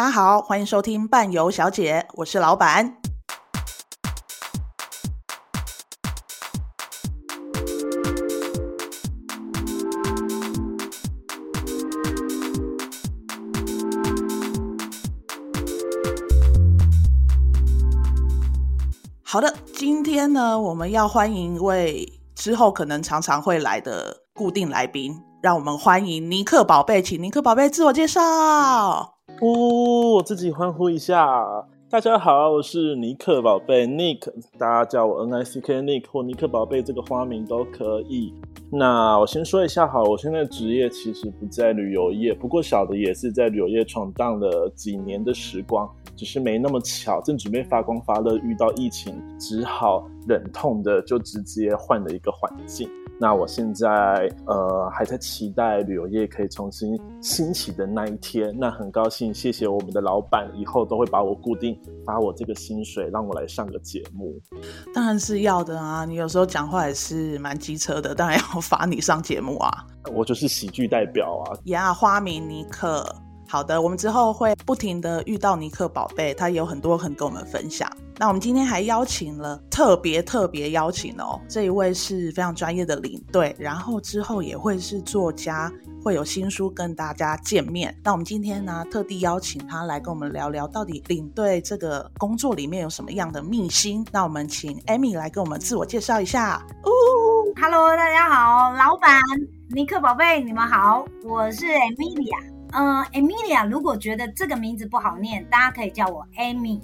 大家好，欢迎收听伴游小姐，我是老板。好的，今天呢，我们要欢迎一位之后可能常常会来的固定来宾，让我们欢迎尼克宝贝，请尼克宝贝自我介绍。呜，我自己欢呼一下！大家好，我是尼克宝贝 Nick，大家叫我 N I C K Nick 或尼克宝贝这个花名都可以。那我先说一下，好，我现在职业其实不在旅游业，不过小的也是在旅游业闯荡了几年的时光，只是没那么巧，正准备发光发热，遇到疫情，只好忍痛的就直接换了一个环境。那我现在呃还在期待旅游业可以重新兴起的那一天。那很高兴，谢谢我们的老板，以后都会把我固定发我这个薪水，让我来上个节目。当然是要的啊！你有时候讲话也是蛮机车的，当然要发你上节目啊。我就是喜剧代表啊。呀，yeah, 花名尼克。好的，我们之后会不停的遇到尼克宝贝，他也有很多很跟我们分享。那我们今天还邀请了特别特别邀请哦，这一位是非常专业的领队，然后之后也会是作家，会有新书跟大家见面。那我们今天呢，特地邀请他来跟我们聊聊，到底领队这个工作里面有什么样的秘辛？那我们请 Amy 来跟我们自我介绍一下。哦，Hello，大家好，老板尼克宝贝，你们好，我是 Emilia。嗯，Emilia，如果觉得这个名字不好念，大家可以叫我 Amy。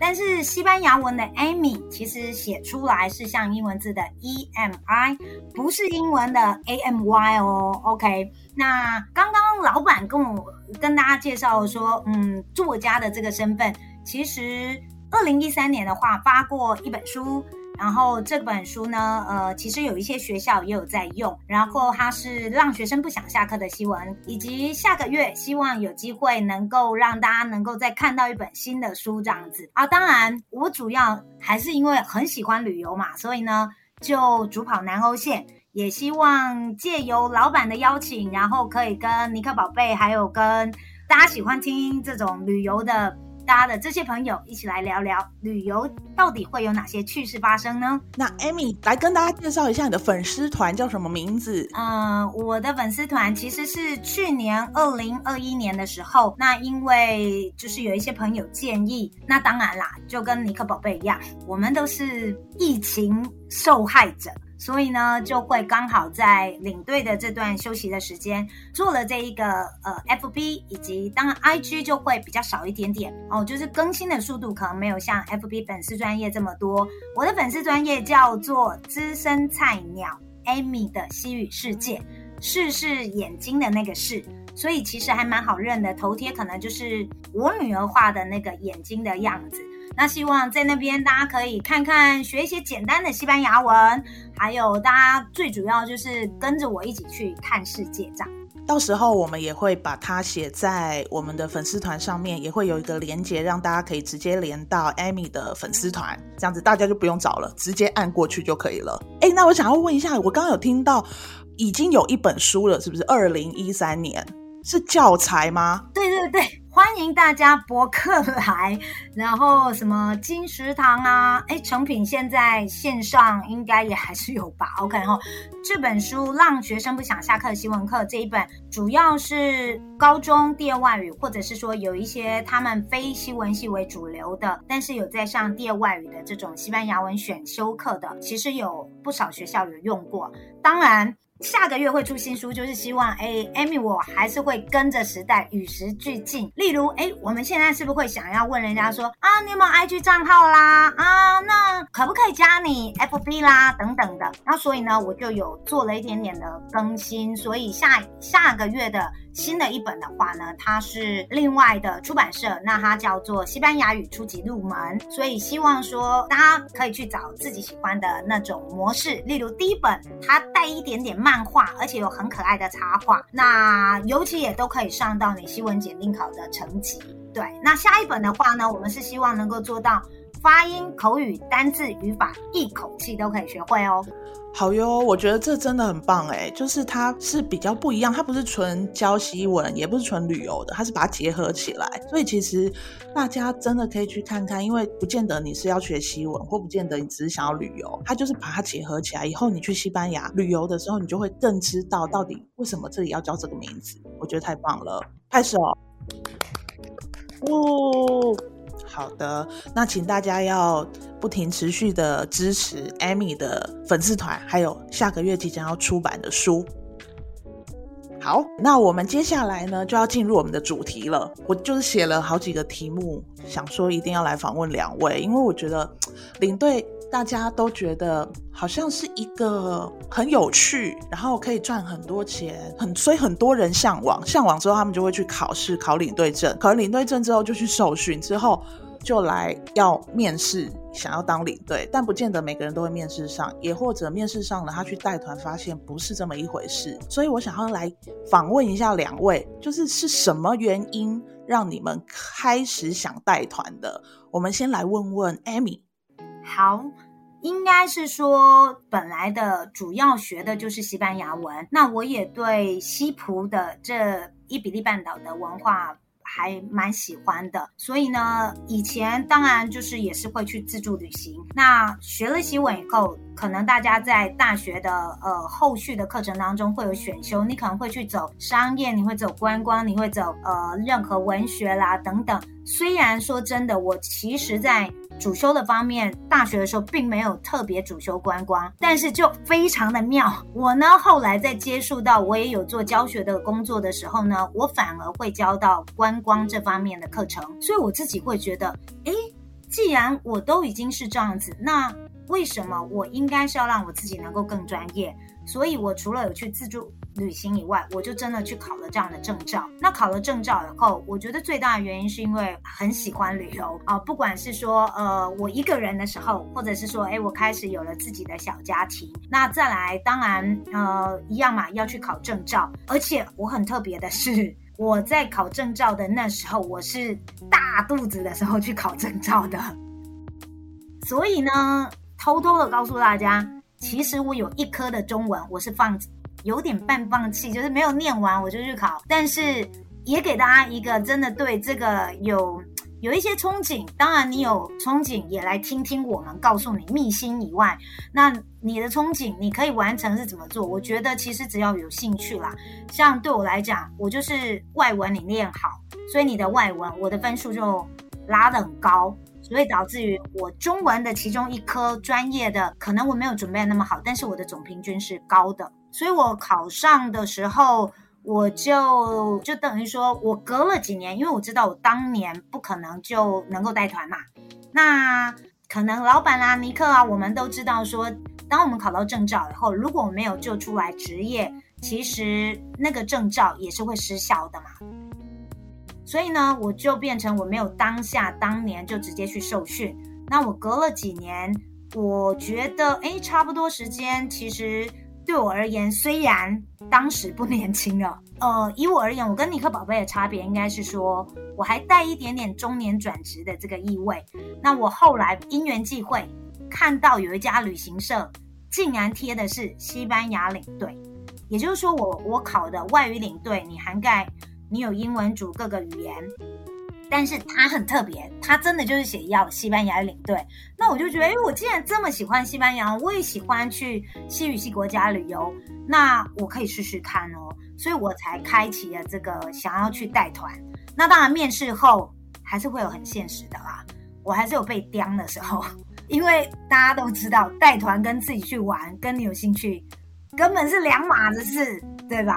但是西班牙文的 Amy 其实写出来是像英文字的 E M I，不是英文的 A M Y 哦。OK，那刚刚老板跟我跟大家介绍说，嗯，作家的这个身份，其实二零一三年的话发过一本书。然后这本书呢，呃，其实有一些学校也有在用。然后它是让学生不想下课的新闻，以及下个月希望有机会能够让大家能够再看到一本新的书这样子啊。当然，我主要还是因为很喜欢旅游嘛，所以呢就主跑南欧线，也希望借由老板的邀请，然后可以跟尼克宝贝，还有跟大家喜欢听这种旅游的。大家的这些朋友一起来聊聊旅游到底会有哪些趣事发生呢？那 Amy 来跟大家介绍一下你的粉丝团叫什么名字？嗯、呃，我的粉丝团其实是去年二零二一年的时候，那因为就是有一些朋友建议，那当然啦，就跟尼克宝贝一样，我们都是疫情受害者。所以呢，就会刚好在领队的这段休息的时间，做了这一个呃 FB，以及当然 IG 就会比较少一点点哦，就是更新的速度可能没有像 FB 粉丝专业这么多。我的粉丝专业叫做资深菜鸟 Amy 的西语世界，视是眼睛的那个视，所以其实还蛮好认的。头贴可能就是我女儿画的那个眼睛的样子。那希望在那边大家可以看看，学一些简单的西班牙文，还有大家最主要就是跟着我一起去看世界这样。到时候我们也会把它写在我们的粉丝团上面，也会有一个连接，让大家可以直接连到 Amy 的粉丝团，这样子大家就不用找了，直接按过去就可以了。诶，那我想要问一下，我刚刚有听到已经有一本书了，是不是？二零一三年是教材吗？对对对。欢迎大家博客来，然后什么金石堂啊，哎，成品现在线上应该也还是有吧？OK 哈，这本书《让学生不想下课的新闻课》这一本，主要是高中第二外语，或者是说有一些他们非新闻系为主流的，但是有在上第二外语的这种西班牙文选修课的，其实有不少学校有用过，当然。下个月会出新书，就是希望哎，Amy，我还是会跟着时代与时俱进。如，哎，我们现在是不是会想要问人家说啊，你有没有 IG 账号啦？啊，那可不可以加你 FB 啦？等等的。那所以呢，我就有做了一点点的更新。所以下下个月的新的一本的话呢，它是另外的出版社，那它叫做西班牙语初级入门。所以希望说大家可以去找自己喜欢的那种模式。例如第一本，它带一点点。漫画，而且有很可爱的插画，那尤其也都可以上到你西文检定考的成绩。对，那下一本的话呢，我们是希望能够做到发音、口语、单字、语法，一口气都可以学会哦。好哟，我觉得这真的很棒哎，就是它是比较不一样，它不是纯教西文，也不是纯旅游的，它是把它结合起来。所以其实大家真的可以去看看，因为不见得你是要学西文，或不见得你只是想要旅游，它就是把它结合起来。以后你去西班牙旅游的时候，你就会更知道到底为什么这里要叫这个名字。我觉得太棒了，拍手！哦。好的，那请大家要不停持续的支持 Amy 的粉丝团，还有下个月即将要出版的书。好，那我们接下来呢就要进入我们的主题了。我就是写了好几个题目，想说一定要来访问两位，因为我觉得领队大家都觉得好像是一个很有趣，然后可以赚很多钱，很所以很多人向往。向往之后，他们就会去考试，考领队证，考完领队证之后就去受训，之后。就来要面试，想要当领队，但不见得每个人都会面试上，也或者面试上了，他去带团发现不是这么一回事。所以我想要来访问一下两位，就是是什么原因让你们开始想带团的？我们先来问问 Amy。好，应该是说本来的主要学的就是西班牙文，那我也对西葡的这伊比利半岛的文化。还蛮喜欢的，所以呢，以前当然就是也是会去自助旅行。那学了西文以后，可能大家在大学的呃后续的课程当中会有选修，你可能会去走商业，你会走观光，你会走呃任何文学啦等等。虽然说真的，我其实在。主修的方面，大学的时候并没有特别主修观光，但是就非常的妙。我呢，后来在接触到我也有做教学的工作的时候呢，我反而会教到观光这方面的课程，所以我自己会觉得，诶，既然我都已经是这样子，那为什么我应该是要让我自己能够更专业？所以我除了有去自助。旅行以外，我就真的去考了这样的证照。那考了证照以后，我觉得最大的原因是因为很喜欢旅游啊，不管是说呃我一个人的时候，或者是说哎我开始有了自己的小家庭。那再来，当然呃一样嘛，要去考证照。而且我很特别的是，我在考证照的那时候，我是大肚子的时候去考证照的。所以呢，偷偷的告诉大家，其实我有一科的中文，我是放。有点半放弃，就是没有念完我就去考，但是也给大家一个真的对这个有有一些憧憬。当然，你有憧憬也来听听我们告诉你秘辛以外，那你的憧憬你可以完成是怎么做？我觉得其实只要有兴趣啦，像对我来讲，我就是外文你练好，所以你的外文我的分数就拉得很高，所以导致于我中文的其中一科专业的可能我没有准备那么好，但是我的总平均是高的。所以我考上的时候，我就就等于说，我隔了几年，因为我知道我当年不可能就能够带团嘛。那可能老板啦、尼克啊，我们都知道说，当我们考到证照以后，如果我没有就出来职业，其实那个证照也是会失效的嘛。所以呢，我就变成我没有当下当年就直接去受训。那我隔了几年，我觉得诶，差不多时间，其实。对我而言，虽然当时不年轻了，呃，以我而言，我跟尼克宝贝的差别应该是说，我还带一点点中年转职的这个意味。那我后来因缘际会，看到有一家旅行社竟然贴的是西班牙领队，也就是说我，我我考的外语领队，你涵盖你有英文组各个语言。但是他很特别，他真的就是写要西班牙领队。那我就觉得，哎，我既然这么喜欢西班牙，我也喜欢去西语系国家旅游，那我可以试试看哦。所以我才开启了这个想要去带团。那当然，面试后还是会有很现实的啦，我还是有被刁的时候，因为大家都知道，带团跟自己去玩，跟你有兴趣，根本是两码子事，对吧？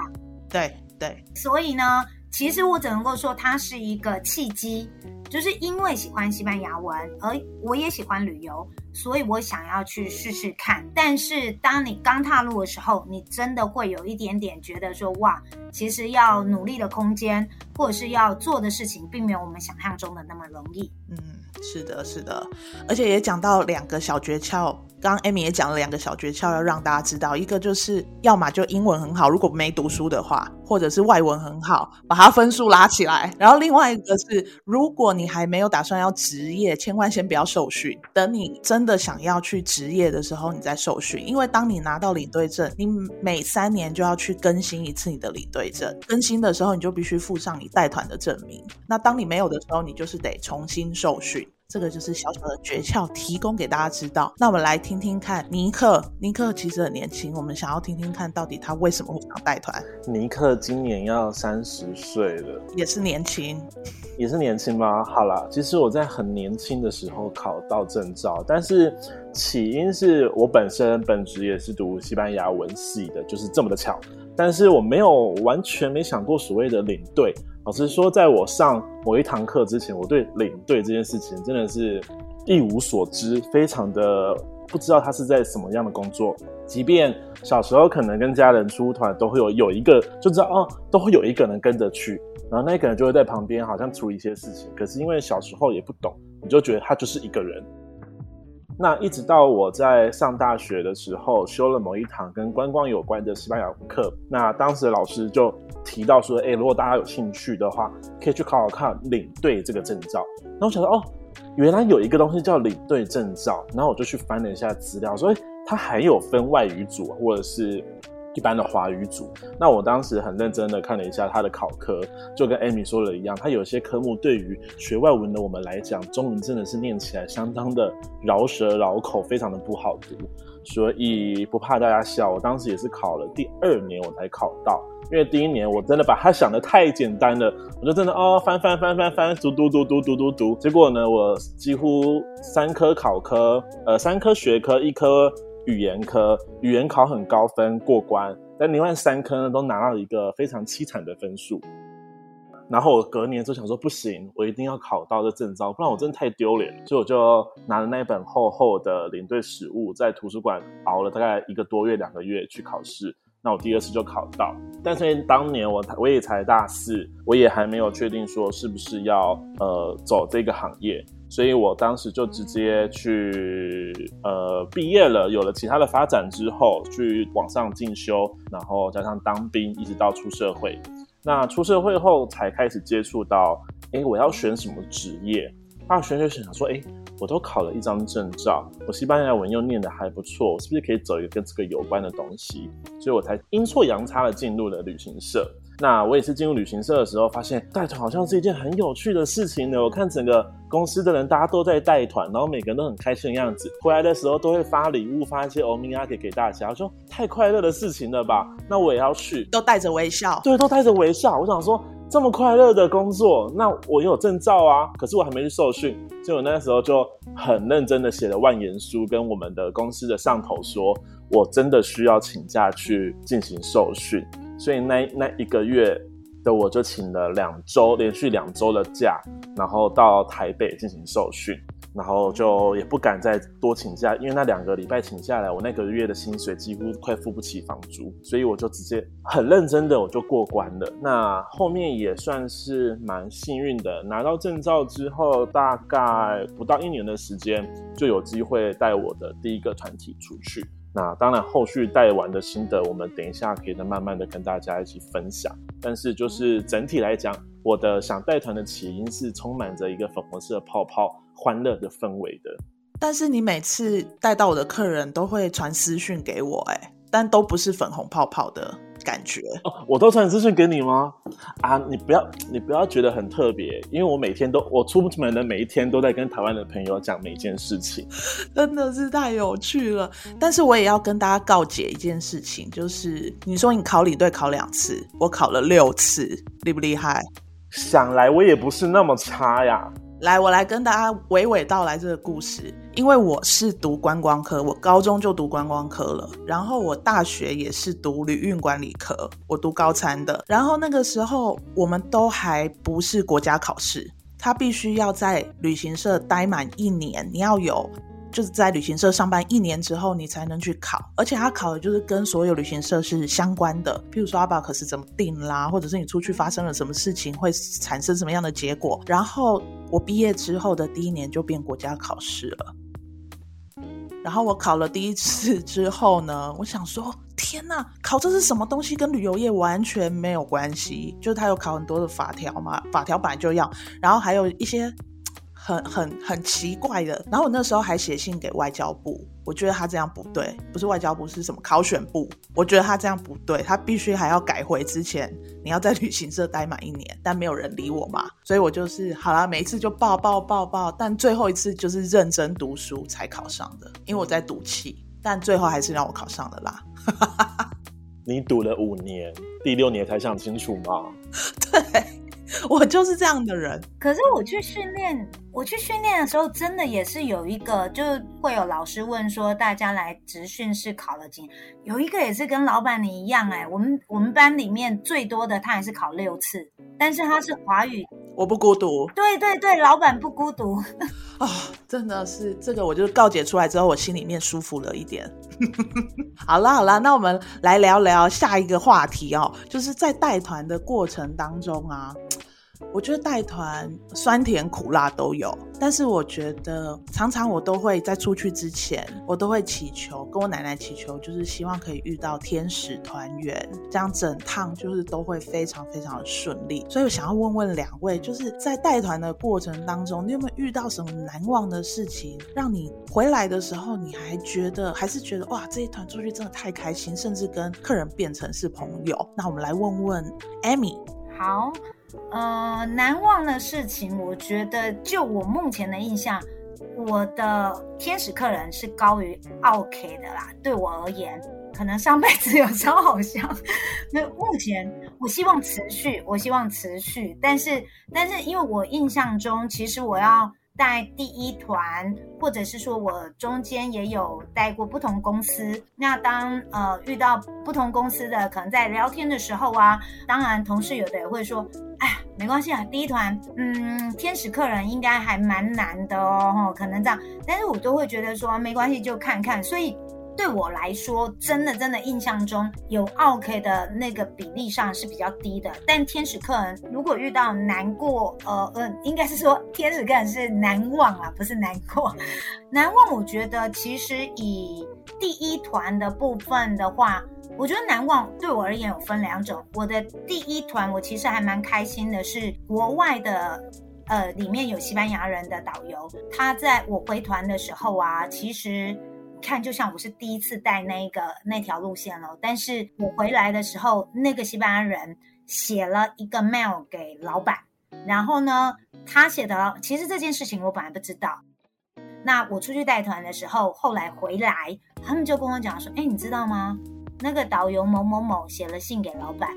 对对。所以呢。其实我只能够说，它是一个契机，就是因为喜欢西班牙文，而我也喜欢旅游，所以我想要去试试看。但是当你刚踏入的时候，你真的会有一点点觉得说，哇，其实要努力的空间，或者是要做的事情，并没有我们想象中的那么容易。嗯，是的，是的，而且也讲到两个小诀窍。刚刚 Amy 也讲了两个小诀窍，要让大家知道，一个就是要么就英文很好，如果没读书的话，或者是外文很好，把它分数拉起来。然后另外一个是，如果你还没有打算要职业，千万先不要受训，等你真真的想要去职业的时候，你再受训。因为当你拿到领队证，你每三年就要去更新一次你的领队证，更新的时候你就必须附上你带团的证明。那当你没有的时候，你就是得重新受训。这个就是小小的诀窍，提供给大家知道。那我们来听听看，尼克，尼克其实很年轻，我们想要听听看到底他为什么会想带团。尼克今年要三十岁了，也是年轻，也是年轻吗？好啦，其实我在很年轻的时候考到证照，但是起因是我本身本职也是读西班牙文系的，就是这么的巧。但是我没有完全没想过所谓的领队。老实说，在我上某一堂课之前，我对领队这件事情真的是一无所知，非常的不知道他是在什么样的工作。即便小时候可能跟家人出团，都会有有一个就知道哦，都会有一个人跟着去，然后那个人就会在旁边好像处理一些事情。可是因为小时候也不懂，你就觉得他就是一个人。那一直到我在上大学的时候，修了某一堂跟观光有关的西班牙课，那当时老师就提到说，哎、如果大家有兴趣的话，可以去考考看领队这个证照。那我想说，哦，原来有一个东西叫领队证照。然后我就去翻了一下资料，说，哎，它还有分外语组或者是。一般的华语组，那我当时很认真的看了一下他的考科，就跟 Amy 说的一样，他有些科目对于学外文的我们来讲，中文真的是念起来相当的饶舌绕口，非常的不好读。所以不怕大家笑，我当时也是考了第二年我才考到，因为第一年我真的把它想得太简单了，我就真的哦翻翻翻翻翻读读读读读读读，结果呢，我几乎三科考科，呃三科学科一科。语言科语言考很高分过关，但另外三科呢都拿到一个非常凄惨的分数。然后我隔年就想说不行，我一定要考到这证照，不然我真的太丢脸。所以我就拿了那一本厚厚的领队实务，在图书馆熬了大概一个多月两个月去考试。那我第二次就考到，但是因为当年我我也才大四，我也还没有确定说是不是要呃走这个行业。所以我当时就直接去呃毕业了，有了其他的发展之后，去往上进修，然后加上当兵，一直到出社会。那出社会后才开始接触到，哎，我要选什么职业？啊，选选选，想说，哎，我都考了一张证照，我西班牙文又念得还不错，我是不是可以走一个跟这个有关的东西？所以我才阴错阳差的进入了旅行社。那我也是进入旅行社的时候，发现带团好像是一件很有趣的事情呢。我看整个公司的人，大家都在带团，然后每个人都很开心的样子。回来的时候都会发礼物，发一些欧米茄给给大家。我说太快乐的事情了吧？那我也要去，都带着微笑。对，都带着微笑。我想说这么快乐的工作，那我有证照啊，可是我还没去受训，所以我那时候就很认真的写了万言书，跟我们的公司的上头说，我真的需要请假去进行受训。所以那那一个月的我就请了两周，连续两周的假，然后到台北进行受训，然后就也不敢再多请假，因为那两个礼拜请下来，我那个月的薪水几乎快付不起房租，所以我就直接很认真的我就过关了。那后面也算是蛮幸运的，拿到证照之后，大概不到一年的时间，就有机会带我的第一个团体出去。那当然，后续带完的心得，我们等一下可以再慢慢的跟大家一起分享。但是，就是整体来讲，我的想带团的起因是充满着一个粉红色泡泡、欢乐的氛围的。但是，你每次带到我的客人都会传私讯给我，哎，但都不是粉红泡泡的。感觉哦，我都传资讯给你吗？啊，你不要，你不要觉得很特别，因为我每天都，我出门的每一天都在跟台湾的朋友讲每一件事情，真的是太有趣了。但是我也要跟大家告解一件事情，就是你说你考领队考两次，我考了六次，厉不厉害？想来我也不是那么差呀。来，我来跟大家娓娓道来这个故事。因为我是读观光科，我高中就读观光科了，然后我大学也是读旅运管理科，我读高餐的。然后那个时候我们都还不是国家考试，他必须要在旅行社待满一年，你要有就是在旅行社上班一年之后，你才能去考，而且他考的就是跟所有旅行社是相关的，譬如说阿巴克是怎么定啦，或者是你出去发生了什么事情会产生什么样的结果。然后我毕业之后的第一年就变国家考试了。然后我考了第一次之后呢，我想说，天呐，考这是什么东西？跟旅游业完全没有关系。就是他有考很多的法条嘛，法条本来就要，然后还有一些。很很很奇怪的，然后我那时候还写信给外交部，我觉得他这样不对，不是外交部是什么考选部，我觉得他这样不对，他必须还要改回之前你要在旅行社待满一年，但没有人理我嘛，所以我就是好啦，每一次就报报报报，但最后一次就是认真读书才考上的，因为我在赌气，但最后还是让我考上了啦。你赌了五年，第六年才想清楚吗？对。我就是这样的人，可是我去训练，我去训练的时候，真的也是有一个，就会有老师问说，大家来职训是考了几？有一个也是跟老板你一样，欸，哎，我们我们班里面最多的他也是考六次，但是他是华语，我不孤独，对对对，老板不孤独 啊，哦，真的是这个，我就告解出来之后，我心里面舒服了一点。好啦好啦，那我们来聊聊下一个话题哦，就是在带团的过程当中啊。我觉得带团酸甜苦辣都有，但是我觉得常常我都会在出去之前，我都会祈求，跟我奶奶祈求，就是希望可以遇到天使团员，这样整趟就是都会非常非常的顺利。所以我想要问问两位，就是在带团的过程当中，你有没有遇到什么难忘的事情，让你回来的时候你还觉得还是觉得哇，这一团出去真的太开心，甚至跟客人变成是朋友？那我们来问问 Amy。好。呃，难忘的事情，我觉得就我目前的印象，我的天使客人是高于 OK 的啦。对我而言，可能上辈子有超好笑，那目前我希望持续，我希望持续，但是但是因为我印象中，其实我要。在第一团，或者是说我中间也有带过不同公司。那当呃遇到不同公司的，可能在聊天的时候啊，当然同事有的也会说，哎呀，没关系啊，第一团，嗯，天使客人应该还蛮难的哦，可能这样。但是我都会觉得说没关系，就看看。所以。对我来说，真的真的印象中有 OK 的那个比例上是比较低的。但天使客人如果遇到难过，呃呃，应该是说 天使客人是难忘啊，不是难过。难忘，我觉得其实以第一团的部分的话，我觉得难忘对我而言有分两种。我的第一团，我其实还蛮开心的，是国外的，呃，里面有西班牙人的导游，他在我回团的时候啊，其实。看，就像我是第一次带那个那条路线了，但是我回来的时候，那个西班牙人写了一个 mail 给老板，然后呢，他写的其实这件事情我本来不知道。那我出去带团的时候，后来回来，他们就跟我讲说：“哎，你知道吗？那个导游某某某写了信给老板，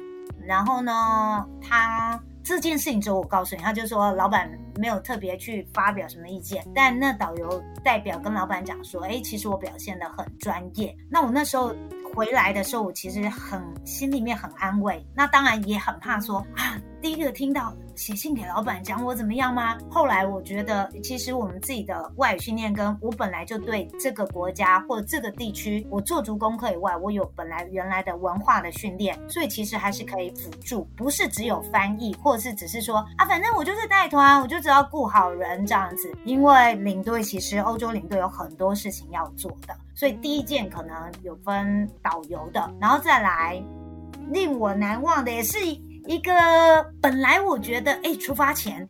然后呢，他。”这件事情之后，我告诉你，他就说老板没有特别去发表什么意见，但那导游代表跟老板讲说，哎，其实我表现的很专业。那我那时候回来的时候，我其实很心里面很安慰，那当然也很怕说啊，第一个听到。写信给老板讲我怎么样吗？后来我觉得，其实我们自己的外语训练，跟我本来就对这个国家或这个地区，我做足功课以外，我有本来原来的文化的训练，所以其实还是可以辅助，不是只有翻译，或者是只是说啊，反正我就是带团，我就只要顾好人这样子。因为领队其实欧洲领队有很多事情要做的，所以第一件可能有分导游的，然后再来令我难忘的也是。一个本来我觉得，哎，出发前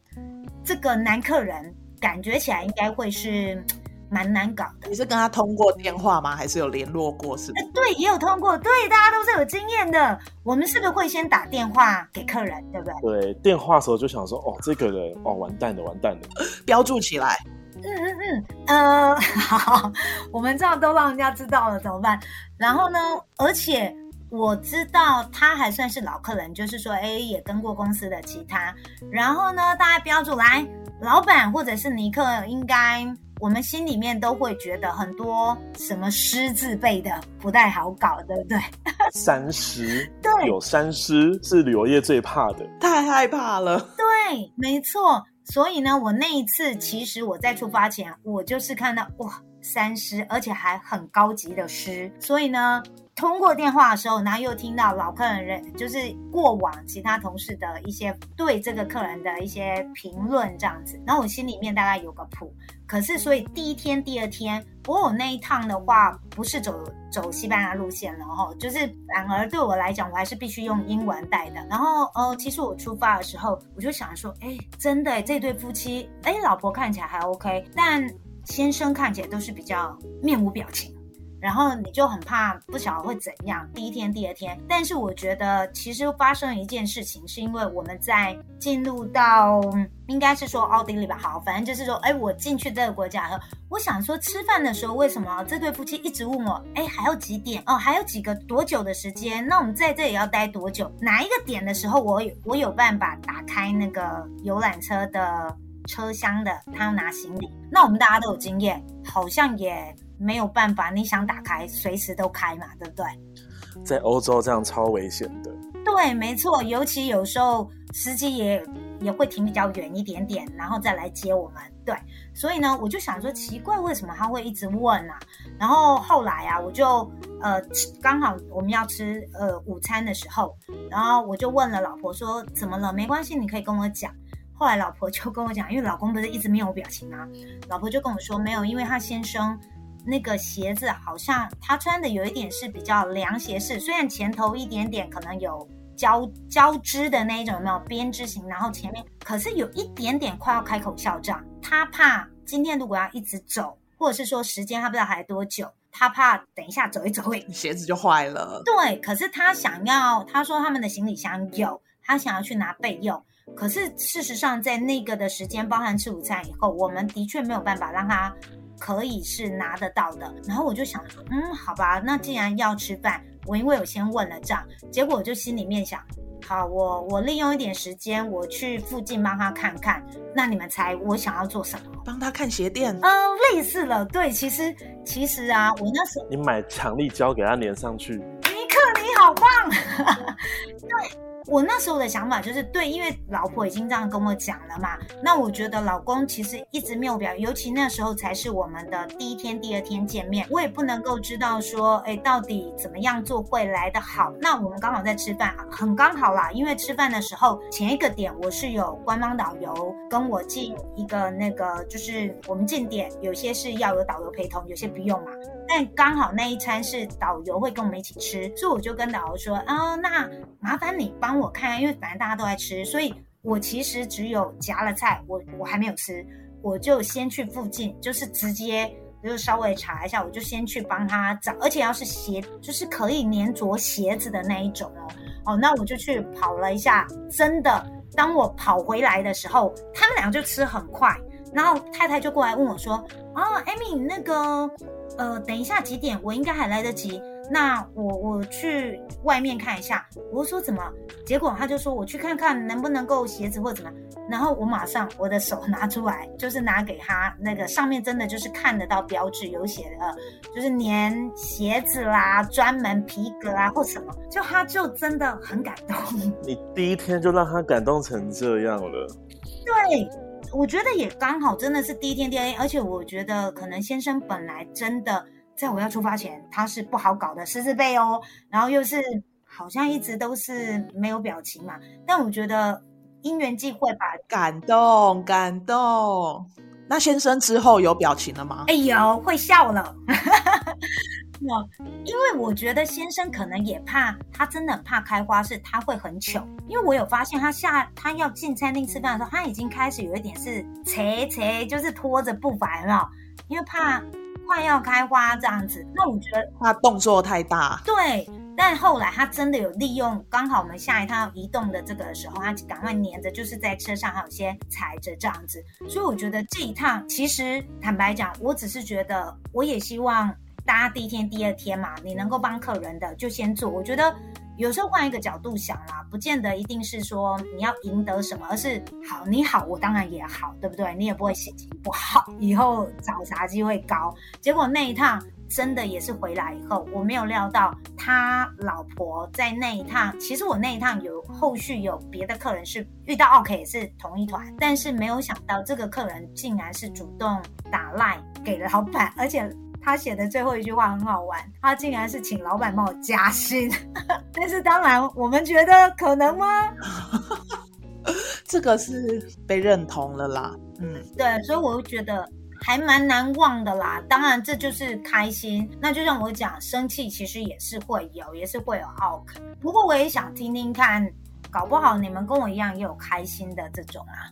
这个男客人感觉起来应该会是蛮难搞的。你是跟他通过电话吗？还是有联络过？是吗？对，也有通过。对，大家都是有经验的。我们是不是会先打电话给客人？对不对？对，电话的时候就想说，哦，这个人，哦，完蛋了，完蛋了，标注起来。嗯嗯嗯，呃，好，我们这样都让人家知道了，怎么办？然后呢，而且。我知道他还算是老客人，就是说，哎，也跟过公司的其他。然后呢，大家标注来，老板或者是尼克，应该我们心里面都会觉得很多什么师字辈的不太好搞，对不对？三师，对，有三师是旅游业最怕的，太害怕了。对，没错。所以呢，我那一次其实我在出发前，我就是看到哇，三师，而且还很高级的师，所以呢。通过电话的时候，然后又听到老客人人就是过往其他同事的一些对这个客人的一些评论这样子，然后我心里面大概有个谱。可是所以第一天、第二天，不过我那一趟的话不是走走西班牙路线了哈，就是反而对我来讲，我还是必须用英文带的。然后呃，其实我出发的时候，我就想说，哎，真的这对夫妻，哎，老婆看起来还 OK，但先生看起来都是比较面无表情。然后你就很怕不晓得会怎样，第一天、第二天。但是我觉得其实发生了一件事情，是因为我们在进入到应该是说奥地利吧，好，反正就是说，哎，我进去这个国家后，我想说吃饭的时候，为什么这对夫妻一直问我，哎，还有几点？哦，还有几个多久的时间？那我们在这里要待多久？哪一个点的时候我，我有我有办法打开那个游览车的车厢的，他要拿行李。那我们大家都有经验，好像也。没有办法，你想打开，随时都开嘛，对不对？在欧洲这样超危险的。对，没错，尤其有时候司机也也会停比较远一点点，然后再来接我们。对，所以呢，我就想说奇怪，为什么他会一直问啊？然后后来啊，我就呃刚好我们要吃呃午餐的时候，然后我就问了老婆说怎么了？没关系，你可以跟我讲。后来老婆就跟我讲，因为老公不是一直面无表情吗？老婆就跟我说没有，因为他先生。那个鞋子好像他穿的有一点是比较凉鞋式，虽然前头一点点可能有交交织的那一种，有没有编织型，然后前面可是有一点点快要开口笑这样。他怕今天如果要一直走，或者是说时间他不知道还多久，他怕等一下走一走会鞋子就坏了。对，可是他想要，他说他们的行李箱有，他想要去拿备用。可是事实上在那个的时间，包含吃午餐以后，我们的确没有办法让他。可以是拿得到的，然后我就想说，嗯，好吧，那既然要吃饭，我因为我先问了账，结果我就心里面想，好，我我利用一点时间，我去附近帮他看看。那你们猜我想要做什么？帮他看鞋垫？嗯，类似了。对，其实其实啊，我那时候你买强力胶给他粘上去。尼克，你好棒！对。我那时候的想法就是对，因为老婆已经这样跟我讲了嘛，那我觉得老公其实一直没有表，尤其那时候才是我们的第一天、第二天见面，我也不能够知道说，哎，到底怎么样做会来得好。那我们刚好在吃饭，很刚好啦，因为吃饭的时候前一个点我是有官方导游跟我进一个那个，就是我们进点有些是要有导游陪同，有些不用嘛。但刚好那一餐是导游会跟我们一起吃，所以我就跟导游说，啊、那麻烦你帮我看，因为反正大家都在吃，所以我其实只有夹了菜，我我还没有吃，我就先去附近，就是直接就是稍微查一下，我就先去帮他找，而且要是鞋，就是可以粘着鞋子的那一种哦，哦，那我就去跑了一下，真的，当我跑回来的时候，他们俩就吃很快，然后太太就过来问我说，哦，Amy，那个。呃，等一下几点？我应该还来得及。那我我去外面看一下。我说怎么？结果他就说我去看看能不能够鞋子或怎么。然后我马上我的手拿出来，就是拿给他那个上面真的就是看得到标志，有写的，就是粘鞋子啦，专门皮革啊或什么。就他就真的很感动。你第一天就让他感动成这样了？对。我觉得也刚好，真的是第一天第二天，而且我觉得可能先生本来真的在我要出发前他是不好搞的，狮子背哦，然后又是好像一直都是没有表情嘛，但我觉得因缘际会吧，感动感动。那先生之后有表情了吗？哎呦，会笑了。因为我觉得先生可能也怕，他真的很怕开花，是他会很糗。因为我有发现他下他要进餐厅吃饭的时候，他已经开始有一点是斜斜，就是拖着步伐，了？因为怕快要开花这样子。那我觉得他动作太大。对，但后来他真的有利用，刚好我们下一趟要移动的这个时候，他赶快粘着，就是在车上还有些踩着这样子。所以我觉得这一趟其实坦白讲，我只是觉得，我也希望。大家第一天、第二天嘛，你能够帮客人的就先做。我觉得有时候换一个角度想啦，不见得一定是说你要赢得什么，而是好你好，我当然也好，对不对？你也不会心情不好，以后找茬机会高。结果那一趟真的也是回来以后，我没有料到他老婆在那一趟，其实我那一趟有后续有别的客人是遇到 OK 也是同一团，但是没有想到这个客人竟然是主动打赖给老板，而且。他写的最后一句话很好玩，他竟然是请老板帮我加薪，但是当然我们觉得可能吗？这个是被认同了啦，嗯，对，所以我就觉得还蛮难忘的啦。当然这就是开心，那就像我讲，生气其实也是会有，也是会有 OK。不过我也想听听看，搞不好你们跟我一样也有开心的这种啊。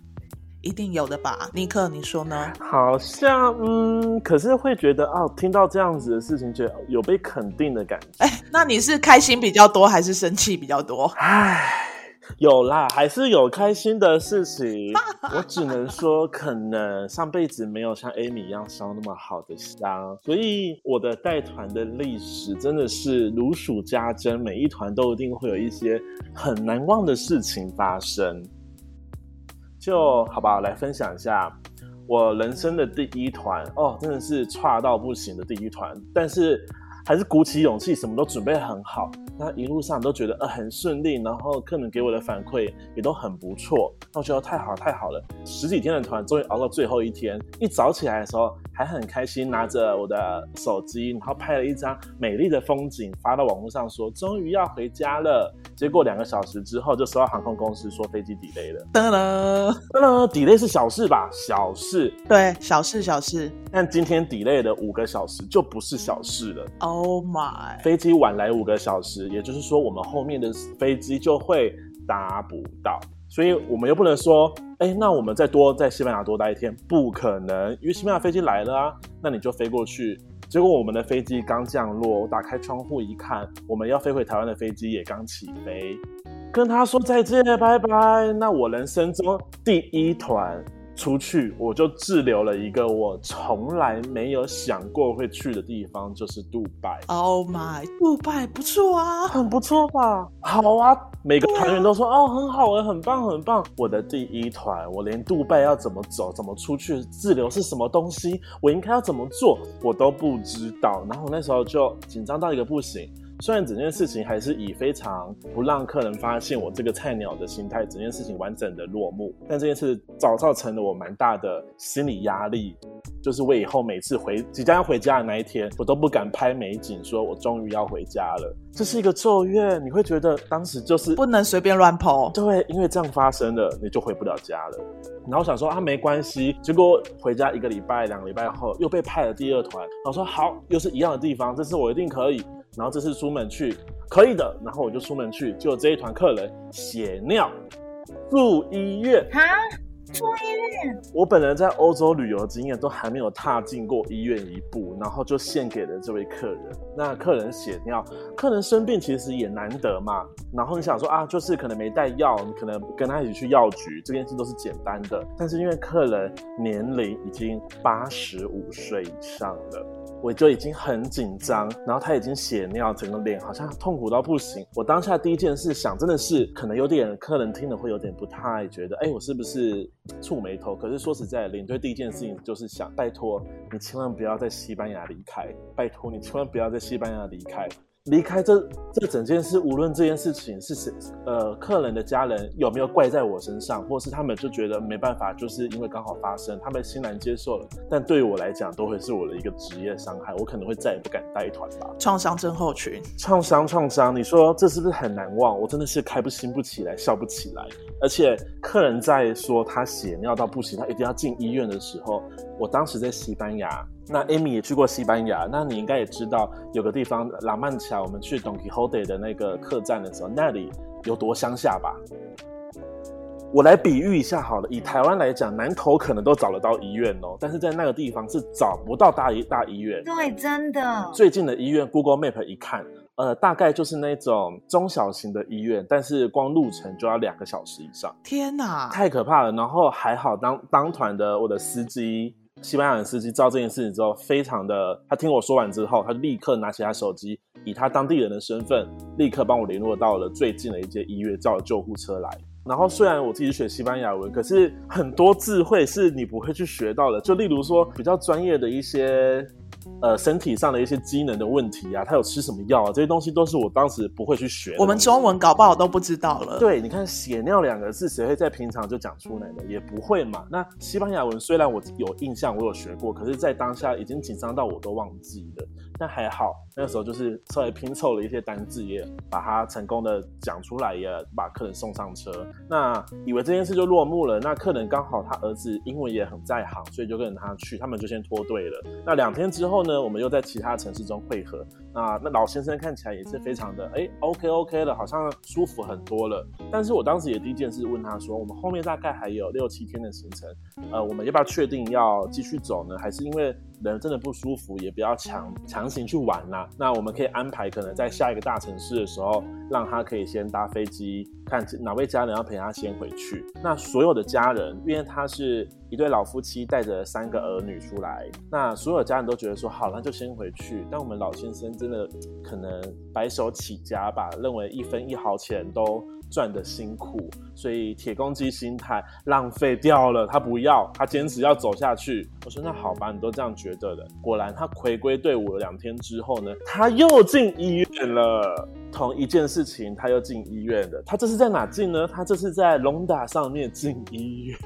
一定有的吧，尼克，你说呢？好像，嗯，可是会觉得哦，听到这样子的事情，觉得有被肯定的感觉。哎，那你是开心比较多，还是生气比较多？唉，有啦，还是有开心的事情。我只能说，可能上辈子没有像 Amy 一样烧那么好的香，所以我的带团的历史真的是如数家珍，每一团都一定会有一些很难忘的事情发生。就好吧，来分享一下我人生的第一团。哦，真的是差到不行的第一团，但是还是鼓起勇气，什么都准备很好。那一路上都觉得呃很顺利，然后客人给我的反馈也都很不错，那我觉得太好太好了。十几天的团终于熬到最后一天，一早起来的时候还很开心，拿着我的手机，然后拍了一张美丽的风景发到网络上说，说终于要回家了。结果两个小时之后就收到航空公司说飞机 delay 了。噔噔噔噔，delay 是小事吧？小事，对，小事小事。但今天 delay 了五个小时就不是小事了。Oh my！飞机晚来五个小时。也就是说，我们后面的飞机就会搭不到，所以我们又不能说，哎，那我们再多在西班牙多待一天，不可能，因为西班牙飞机来了啊，那你就飞过去。结果我们的飞机刚降落，我打开窗户一看，我们要飞回台湾的飞机也刚起飞，跟他说再见，拜拜。那我人生中第一团。出去我就滞留了一个我从来没有想过会去的地方，就是杜拜。Oh my，杜拜不错啊，很不错吧？好啊，每个团员都说哦，很好哎，很棒很棒。我的第一团，我连杜拜要怎么走、怎么出去、滞留是什么东西，我应该要怎么做，我都不知道。然后我那时候就紧张到一个不行。虽然整件事情还是以非常不让客人发现我这个菜鸟的心态，整件事情完整的落幕，但这件事早造成了我蛮大的心理压力，就是我以后每次回即将要回家的那一天，我都不敢拍美景，说我终于要回家了。这是一个咒怨，你会觉得当时就是不能随便乱跑对，因为这样发生了，你就回不了家了。然后想说啊，没关系，结果回家一个礼拜、两个礼拜后又被派了第二团，然后说好，又是一样的地方，这次我一定可以。然后这次出门去可以的，然后我就出门去，就这一团客人血尿住医院啊，住医院。我本人在欧洲旅游经验都还没有踏进过医院一步，然后就献给了这位客人。那客人血尿，客人生病其实也难得嘛。然后你想说啊，就是可能没带药，你可能跟他一起去药局，这件事都是简单的。但是因为客人年龄已经八十五岁以上了。我就已经很紧张，然后他已经血尿，整个脸好像痛苦到不行。我当下第一件事想，真的是可能有点客人听了会有点不太觉得，哎，我是不是触霉头？可是说实在，领队第一件事情就是想，拜托你千万不要在西班牙离开，拜托你千万不要在西班牙离开。离开这这整件事，无论这件事情是谁，呃，客人的家人有没有怪在我身上，或是他们就觉得没办法，就是因为刚好发生，他们欣然接受了。但对于我来讲，都会是我的一个职业伤害，我可能会再也不敢带团吧。创伤症候群，创伤创伤，你说这是不是很难忘？我真的是开不心不起来，笑不起来。而且客人在说他血尿到不行，他一定要进医院的时候，我当时在西班牙。那 Amy 也去过西班牙，那你应该也知道有个地方拉曼乔，我们去 Don Quixote 的那个客栈的时候，那里有多乡下吧？我来比喻一下好了，以台湾来讲，南投可能都找得到医院哦，但是在那个地方是找不到大医大医院。对，真的。最近的医院，Google Map 一看，呃，大概就是那种中小型的医院，但是光路程就要两个小时以上。天哪，太可怕了！然后还好当当团的我的司机。西班牙的司机知道这件事情之后，非常的，他听我说完之后，他立刻拿起他手机以他当地人的身份，立刻帮我联络到了最近的一间医院，叫了救护车来。然后虽然我自己学西班牙文，可是很多智慧是你不会去学到的，就例如说比较专业的一些。呃，身体上的一些机能的问题啊，他有吃什么药啊？这些东西都是我当时不会去学。我们中文搞不好都不知道了。对，你看血尿两个字，谁会在平常就讲出来的？也不会嘛。那西班牙文虽然我有印象，我有学过，可是在当下已经紧张到我都忘记了。但还好，那个时候就是稍微拼凑了一些单字，也把它成功的讲出来，也把客人送上车。那以为这件事就落幕了。那客人刚好他儿子英文也很在行，所以就跟着他去，他们就先脱队了。那两天之后呢，我们又在其他城市中汇合。那那老先生看起来也是非常的哎，OK OK 了，好像舒服很多了。但是我当时也第一件事问他说，我们后面大概还有六七天的行程，呃，我们要不要确定要继续走呢？还是因为人真的不舒服，也不要强强行去玩啦。那我们可以安排，可能在下一个大城市的时候，让他可以先搭飞机，看哪位家人要陪他先回去。那所有的家人，因为他是一对老夫妻，带着三个儿女出来，那所有家人都觉得说好，那就先回去。但我们老先生真的可能白手起家吧，认为一分一毫钱都赚的辛苦，所以铁公鸡心态浪费掉了。他不要，他坚持要走下去。我说那好吧，你都这样觉得的。果然，他回归队伍了两天之后呢，他又进医院了。同一件事情，他又进医院了。他这是在哪进呢？他这是在龙达上面进医院，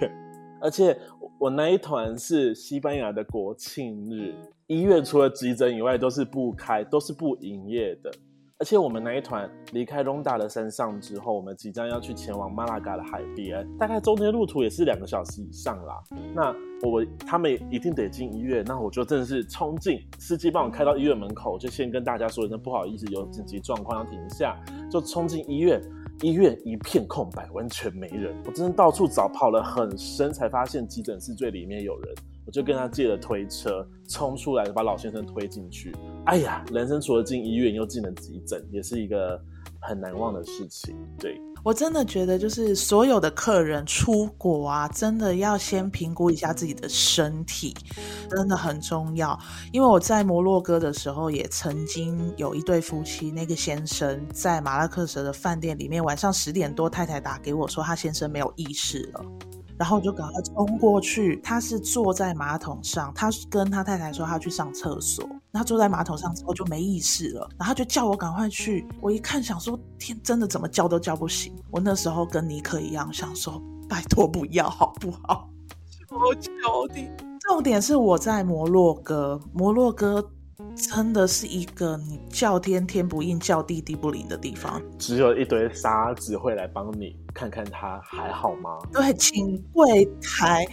而且我那一团是西班牙的国庆日，医院除了急诊以外都是不开，都是不营业的。而且我们那一团离开隆达的山上之后，我们即将要去前往马拉嘎的海边，大概中间路途也是两个小时以上啦。那我他们一定得进医院，那我就真的是冲进，司机帮我开到医院门口，就先跟大家说一声不好意思，有紧急状况要停下，就冲进医院。医院一片空白，完全没人。我真的到处找，跑了很深，才发现急诊室最里面有人。我就跟他借了推车，冲出来把老先生推进去。哎呀，人生除了进医院，又进了急诊，也是一个很难忘的事情。对。我真的觉得，就是所有的客人出国啊，真的要先评估一下自己的身体，真的很重要。因为我在摩洛哥的时候，也曾经有一对夫妻，那个先生在马拉克什的饭店里面，晚上十点多，太太打给我说，他先生没有意识了。然后我就赶快冲过去，他是坐在马桶上，他跟他太太说他去上厕所，他坐在马桶上之后就没意识了，然后就叫我赶快去。我一看想说天，真的怎么叫都叫不醒。我那时候跟尼克一样想说，拜托不要好不好？求求你。重点是我在摩洛哥，摩洛哥。真的是一个你叫天天不应，叫地地不灵的地方，只有一堆沙子会来帮你看看他还好吗？对，请柜台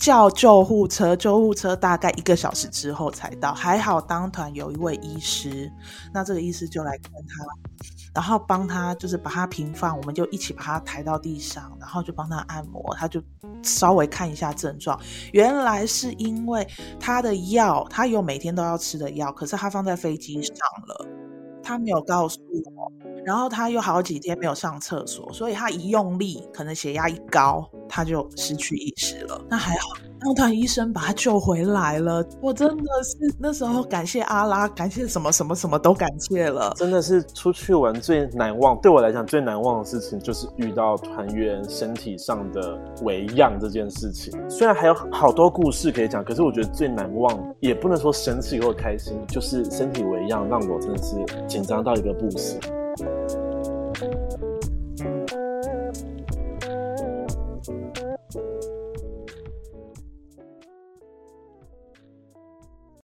叫救护车，救护车大概一个小时之后才到，还好当团有一位医师，那这个医师就来看他。然后帮他就是把他平放，我们就一起把他抬到地上，然后就帮他按摩，他就稍微看一下症状。原来是因为他的药，他有每天都要吃的药，可是他放在飞机上了，他没有告诉我。然后他又好几天没有上厕所，所以他一用力，可能血压一高，他就失去意识了。那还好，当团医生把他救回来了。我真的是那时候感谢阿拉，感谢什么什么什么都感谢了。真的是出去玩最难忘，对我来讲最难忘的事情就是遇到团员身体上的微恙这件事情。虽然还有好多故事可以讲，可是我觉得最难忘，也不能说生气或开心，就是身体微恙让我真的是紧张到一个不死。